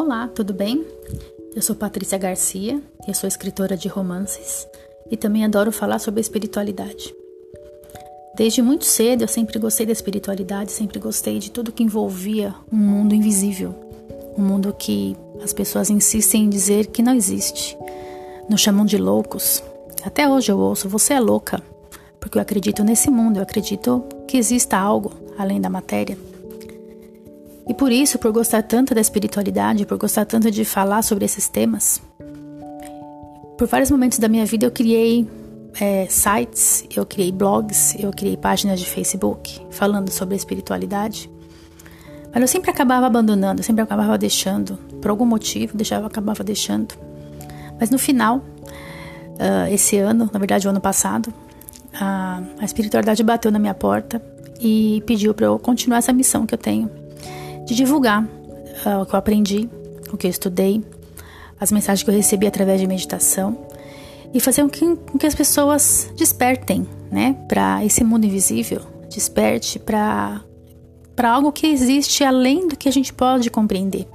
Olá, tudo bem? Eu sou Patrícia Garcia, eu sou escritora de romances e também adoro falar sobre espiritualidade. Desde muito cedo eu sempre gostei da espiritualidade, sempre gostei de tudo que envolvia um mundo invisível, um mundo que as pessoas insistem em dizer que não existe. Nos chamam de loucos. Até hoje eu ouço, você é louca, porque eu acredito nesse mundo, eu acredito que exista algo além da matéria. E por isso, por gostar tanto da espiritualidade, por gostar tanto de falar sobre esses temas, por vários momentos da minha vida eu criei é, sites, eu criei blogs, eu criei páginas de Facebook falando sobre a espiritualidade. Mas eu sempre acabava abandonando, sempre acabava deixando, por algum motivo, deixava, acabava deixando. Mas no final, uh, esse ano, na verdade o ano passado, a, a espiritualidade bateu na minha porta e pediu para eu continuar essa missão que eu tenho de divulgar uh, o que eu aprendi, o que eu estudei, as mensagens que eu recebi através de meditação e fazer com que, com que as pessoas despertem, né, para esse mundo invisível, desperte para para algo que existe além do que a gente pode compreender.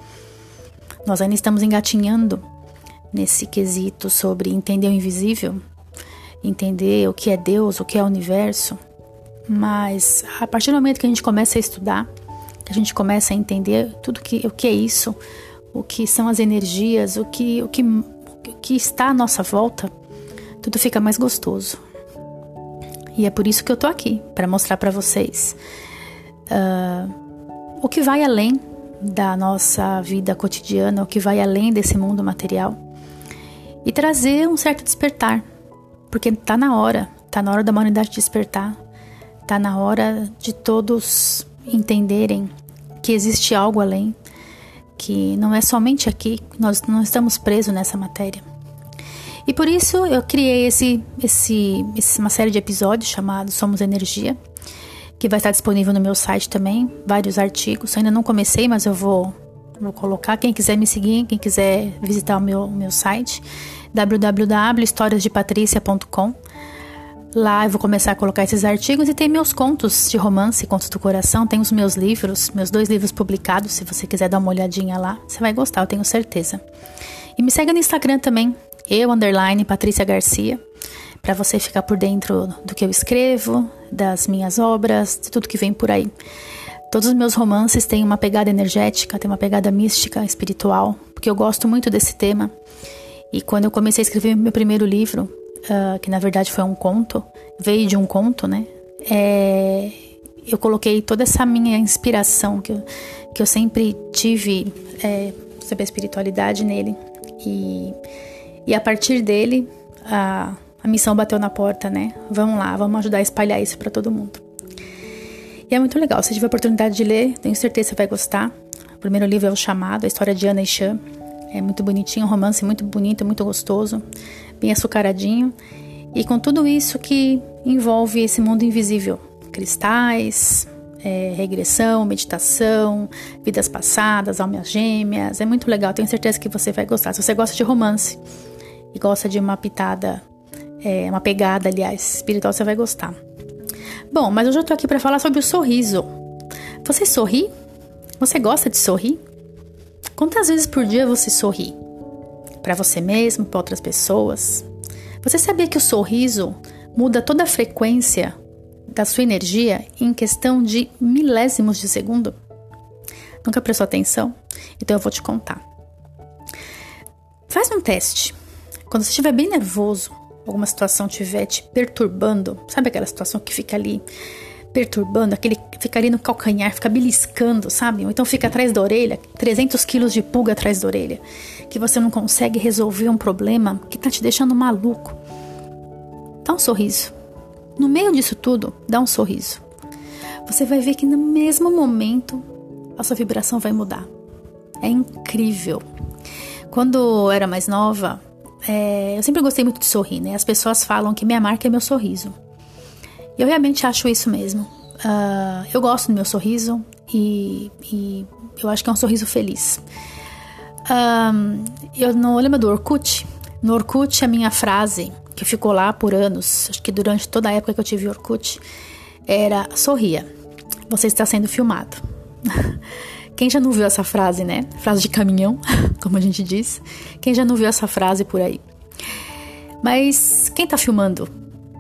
Nós ainda estamos engatinhando nesse quesito sobre entender o invisível, entender o que é Deus, o que é o universo, mas a partir do momento que a gente começa a estudar, que a gente começa a entender tudo que, o que é isso, o que são as energias, o que, o que, o que está à nossa volta, tudo fica mais gostoso. E é por isso que eu tô aqui, para mostrar para vocês uh, o que vai além da nossa vida cotidiana, o que vai além desse mundo material e trazer um certo despertar, porque tá na hora, tá na hora da humanidade despertar, tá na hora de todos entenderem que existe algo além, que não é somente aqui, nós não estamos presos nessa matéria. E por isso eu criei esse, esse, uma série de episódios chamado Somos Energia, que vai estar disponível no meu site também, vários artigos. Eu ainda não comecei, mas eu vou, vou colocar. Quem quiser me seguir, quem quiser visitar o meu, meu site, www.historiasdepatricia.com. Lá eu vou começar a colocar esses artigos e tem meus contos de romance, contos do coração, tem os meus livros, meus dois livros publicados, se você quiser dar uma olhadinha lá, você vai gostar, eu tenho certeza. E me segue no Instagram também, eu underline Patrícia Garcia, para você ficar por dentro do que eu escrevo, das minhas obras, de tudo que vem por aí. Todos os meus romances têm uma pegada energética, têm uma pegada mística, espiritual, porque eu gosto muito desse tema. E quando eu comecei a escrever meu primeiro livro, uh, que na verdade foi um conto, veio de um conto, né? É, eu coloquei toda essa minha inspiração que eu, que eu sempre tive é, sobre a espiritualidade nele. E, e a partir dele, a, a missão bateu na porta, né? Vamos lá, vamos ajudar a espalhar isso para todo mundo. E é muito legal. Se tiver a oportunidade de ler, tenho certeza que você vai gostar. O primeiro livro é O Chamado, a história de Ana e Chan. É muito bonitinho, um romance muito bonito, muito gostoso bem açucaradinho, e com tudo isso que envolve esse mundo invisível: cristais, é, regressão, meditação, vidas passadas, almas gêmeas. É muito legal, tenho certeza que você vai gostar. Se você gosta de romance e gosta de uma pitada, é, uma pegada, aliás, espiritual, você vai gostar. Bom, mas eu já tô aqui para falar sobre o sorriso. Você sorri? Você gosta de sorrir? Quantas vezes por dia você sorri? para você mesmo, para outras pessoas. Você sabia que o sorriso muda toda a frequência da sua energia em questão de milésimos de segundo? Nunca prestou atenção? Então eu vou te contar. Faz um teste. Quando você estiver bem nervoso, alguma situação estiver te perturbando, sabe aquela situação que fica ali perturbando, aquele fica ali no calcanhar, fica beliscando, sabe? Ou então fica atrás da orelha, 300 quilos de pulga atrás da orelha, que você não consegue resolver um problema que tá te deixando maluco. Dá um sorriso. No meio disso tudo, dá um sorriso. Você vai ver que no mesmo momento a sua vibração vai mudar. É incrível. Quando eu era mais nova, é, eu sempre gostei muito de sorrir, né? As pessoas falam que minha marca é meu sorriso. E eu realmente acho isso mesmo. Uh, eu gosto do meu sorriso e, e, eu acho que é um sorriso feliz. Um, eu não lembro do Orkut. No Orkut, a minha frase, que ficou lá por anos, acho que durante toda a época que eu tive Orkut, era: sorria, você está sendo filmado. Quem já não viu essa frase, né? Frase de caminhão, como a gente diz. Quem já não viu essa frase por aí? Mas quem tá filmando,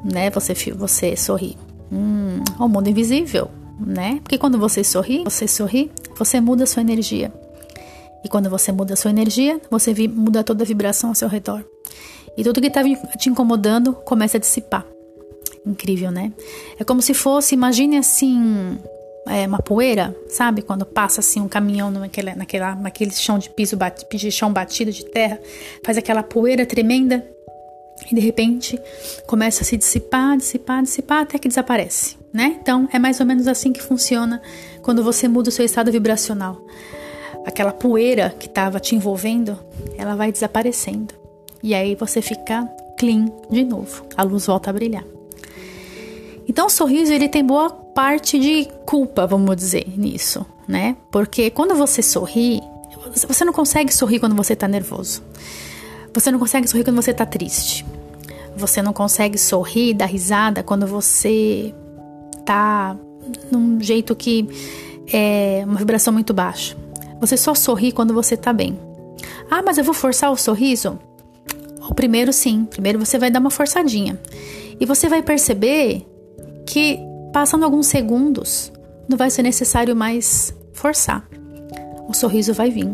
né? Você, você sorri. Hum, o mundo invisível, né? Porque quando você sorri, você sorri, você muda a sua energia. E quando você muda a sua energia, você muda toda a vibração ao seu redor. E tudo que estava te incomodando começa a dissipar. Incrível, né? É como se fosse, imagine assim, é, uma poeira, sabe? Quando passa assim um caminhão naquela, naquela, naquele chão de piso, bat, de chão batido de terra, faz aquela poeira tremenda e de repente começa a se dissipar, dissipar, dissipar até que desaparece, né? Então é mais ou menos assim que funciona quando você muda o seu estado vibracional. Aquela poeira que estava te envolvendo, ela vai desaparecendo. E aí você fica clean de novo. A luz volta a brilhar. Então o sorriso ele tem boa parte de culpa, vamos dizer, nisso, né? Porque quando você sorri, você não consegue sorrir quando você está nervoso. Você não consegue sorrir quando você está triste. Você não consegue sorrir, dar risada quando você tá num jeito que é uma vibração muito baixa. Você só sorri quando você tá bem. Ah, mas eu vou forçar o sorriso? O primeiro sim, primeiro você vai dar uma forçadinha. E você vai perceber que passando alguns segundos não vai ser necessário mais forçar. O sorriso vai vir.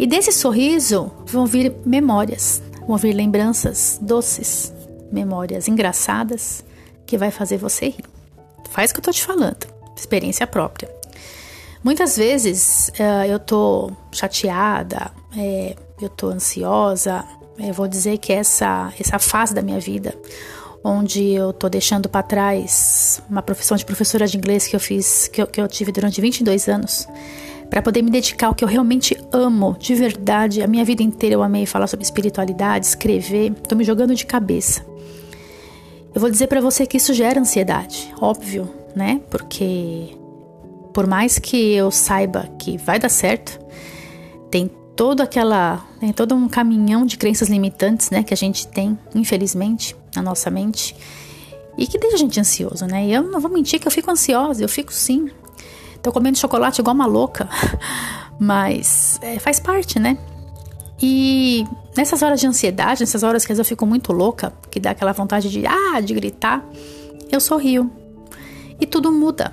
E desse sorriso vão vir memórias, vão vir lembranças doces, memórias engraçadas que vai fazer você rir. Faz o que eu tô te falando, experiência própria. Muitas vezes uh, eu tô chateada, é, eu tô ansiosa, eu vou dizer que essa, essa fase da minha vida, onde eu tô deixando para trás uma profissão de professora de inglês que eu fiz, que eu, que eu tive durante 22 anos, para poder me dedicar ao que eu realmente amo, de verdade. A minha vida inteira eu amei falar sobre espiritualidade, escrever, tô me jogando de cabeça. Eu vou dizer para você que isso gera ansiedade, óbvio, né? Porque por mais que eu saiba que vai dar certo, tem todo aquela, tem todo um caminhão de crenças limitantes, né, que a gente tem, infelizmente, na nossa mente, e que deixa a gente ansioso, né? E eu não vou mentir que eu fico ansiosa, eu fico sim. Tô comendo chocolate igual uma louca, mas é, faz parte, né? E nessas horas de ansiedade, nessas horas que eu fico muito louca, que dá aquela vontade de ah, de gritar, eu sorrio. E tudo muda.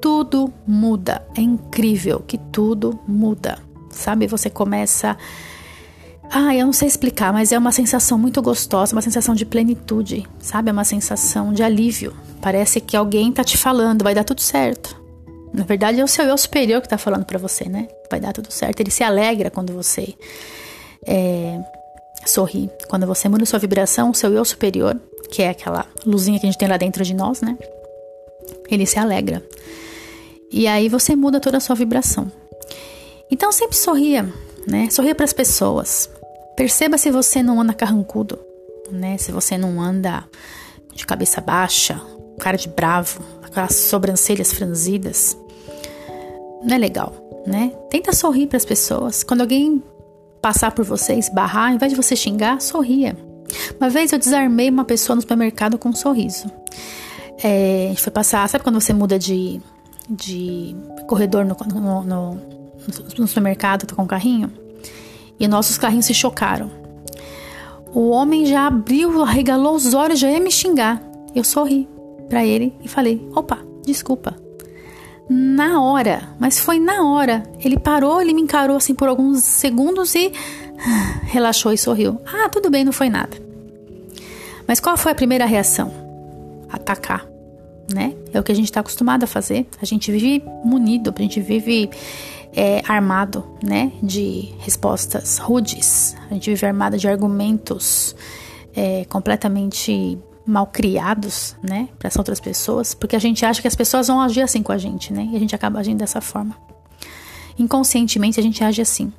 Tudo muda. É incrível que tudo muda. Sabe? Você começa ah, eu não sei explicar, mas é uma sensação muito gostosa, uma sensação de plenitude, sabe? É uma sensação de alívio. Parece que alguém tá te falando, vai dar tudo certo. Na verdade, é o seu eu superior que está falando para você, né? Vai dar tudo certo. Ele se alegra quando você é, sorri. Quando você muda sua vibração, o seu eu superior, que é aquela luzinha que a gente tem lá dentro de nós, né? Ele se alegra. E aí você muda toda a sua vibração. Então sempre sorria, né? Sorria para as pessoas. Perceba se você não anda carrancudo, né? Se você não anda de cabeça baixa, cara de bravo, aquelas sobrancelhas franzidas não é legal, né? Tenta sorrir para as pessoas. Quando alguém passar por você, esbarrar, ao invés de você xingar, sorria. Uma vez eu desarmei uma pessoa no supermercado com um sorriso. É, a gente foi passar, sabe quando você muda de, de corredor no, no, no, no supermercado, tá com um carrinho? E nossos carrinhos se chocaram. O homem já abriu, arregalou os olhos, já ia me xingar. Eu sorri para ele e falei: opa, desculpa na hora, mas foi na hora. Ele parou, ele me encarou assim por alguns segundos e relaxou e sorriu. Ah, tudo bem, não foi nada. Mas qual foi a primeira reação? Atacar, né? É o que a gente está acostumado a fazer. A gente vive munido, a gente vive é, armado, né? De respostas rudes. A gente vive armado de argumentos é, completamente mal criados, né, para as outras pessoas, porque a gente acha que as pessoas vão agir assim com a gente, né? E a gente acaba agindo dessa forma. Inconscientemente a gente age assim.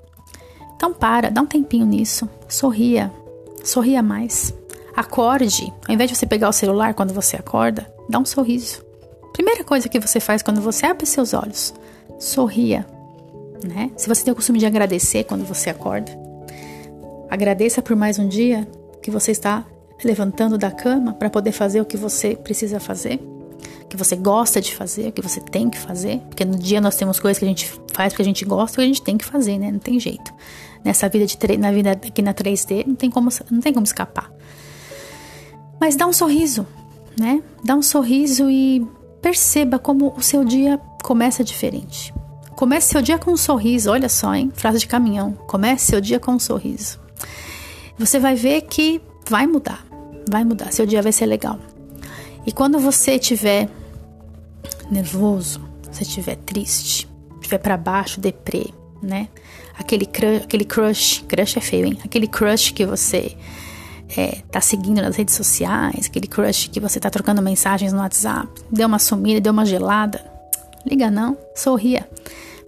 Então para, dá um tempinho nisso, sorria, sorria mais. Acorde, ao invés de você pegar o celular quando você acorda, dá um sorriso. Primeira coisa que você faz quando você abre seus olhos, sorria, né? Se você tem o costume de agradecer quando você acorda, agradeça por mais um dia que você está levantando da cama para poder fazer o que você precisa fazer, que que você gosta de fazer, o que você tem que fazer, porque no dia nós temos coisas que a gente faz porque a gente gosta e a gente tem que fazer, né? Não tem jeito. Nessa vida de na vida aqui na 3D não tem como não tem como escapar. Mas dá um sorriso, né? Dá um sorriso e perceba como o seu dia começa diferente. Comece seu dia com um sorriso, olha só, hein? Frase de caminhão. Comece seu dia com um sorriso. Você vai ver que vai mudar. Vai mudar. Seu dia vai ser legal. E quando você estiver nervoso, você estiver triste, estiver para baixo, deprê, né? Aquele crush, aquele crush, crush é feio, hein? Aquele crush que você é, tá seguindo nas redes sociais, aquele crush que você tá trocando mensagens no WhatsApp, deu uma sumida, deu uma gelada. Liga não, sorria.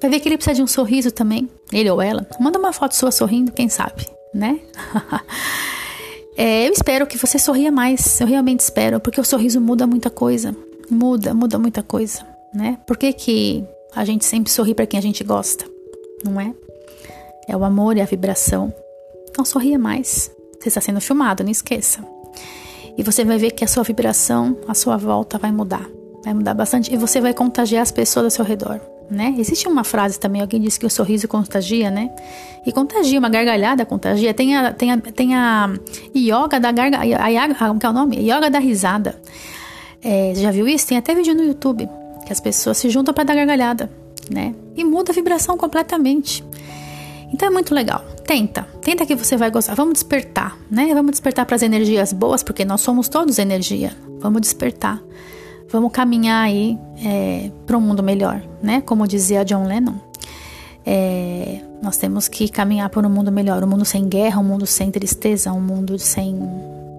Vai ver que ele precisa de um sorriso também, ele ou ela. Manda uma foto sua sorrindo, quem sabe, né? é, eu espero que você sorria mais, eu realmente espero, porque o sorriso muda muita coisa. Muda, muda muita coisa, né? Por que, que a gente sempre sorri para quem a gente gosta, não é? É o amor e a vibração. Então sorria mais. Você está sendo filmado, não esqueça. E você vai ver que a sua vibração, a sua volta vai mudar. Vai mudar bastante e você vai contagiar as pessoas ao seu redor né? Existe uma frase também, alguém disse que o sorriso contagia, né? E contagia, uma gargalhada contagia. Tem a, tem a, tem a yoga da gargalhada, como que é o nome? Yoga da risada. É, já viu isso? Tem até vídeo no YouTube, que as pessoas se juntam para dar gargalhada, né? E muda a vibração completamente. Então é muito legal. Tenta, tenta que você vai gostar. Vamos despertar, né? Vamos despertar para as energias boas, porque nós somos todos energia. Vamos despertar vamos caminhar aí é, para um mundo melhor, né? Como dizia John Lennon, é, nós temos que caminhar para um mundo melhor, um mundo sem guerra, um mundo sem tristeza, um mundo sem,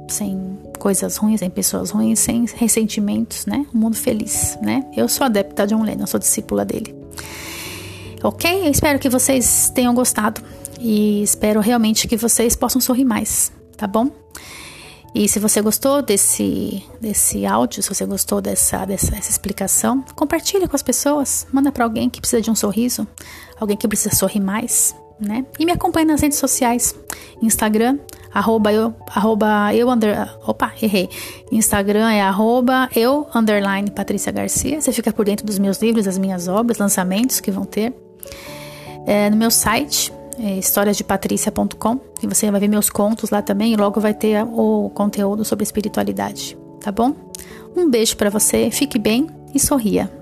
sem coisas ruins, sem pessoas ruins, sem ressentimentos, né? Um mundo feliz, né? Eu sou adepta de John Lennon, sou discípula dele. Ok? Eu espero que vocês tenham gostado e espero realmente que vocês possam sorrir mais, tá bom? E se você gostou desse, desse áudio, se você gostou dessa, dessa explicação, compartilhe com as pessoas. Manda para alguém que precisa de um sorriso, alguém que precisa sorrir mais, né? E me acompanhe nas redes sociais. Instagram, arroba eu, arroba eu under, opa, errei. Instagram é arroba eu, underline, Patrícia Garcia. Você fica por dentro dos meus livros, das minhas obras, lançamentos que vão ter. É, no meu site, é, historiasdepatrícia.com e você vai ver meus contos lá também e logo vai ter o conteúdo sobre espiritualidade, tá bom? Um beijo para você, fique bem e sorria.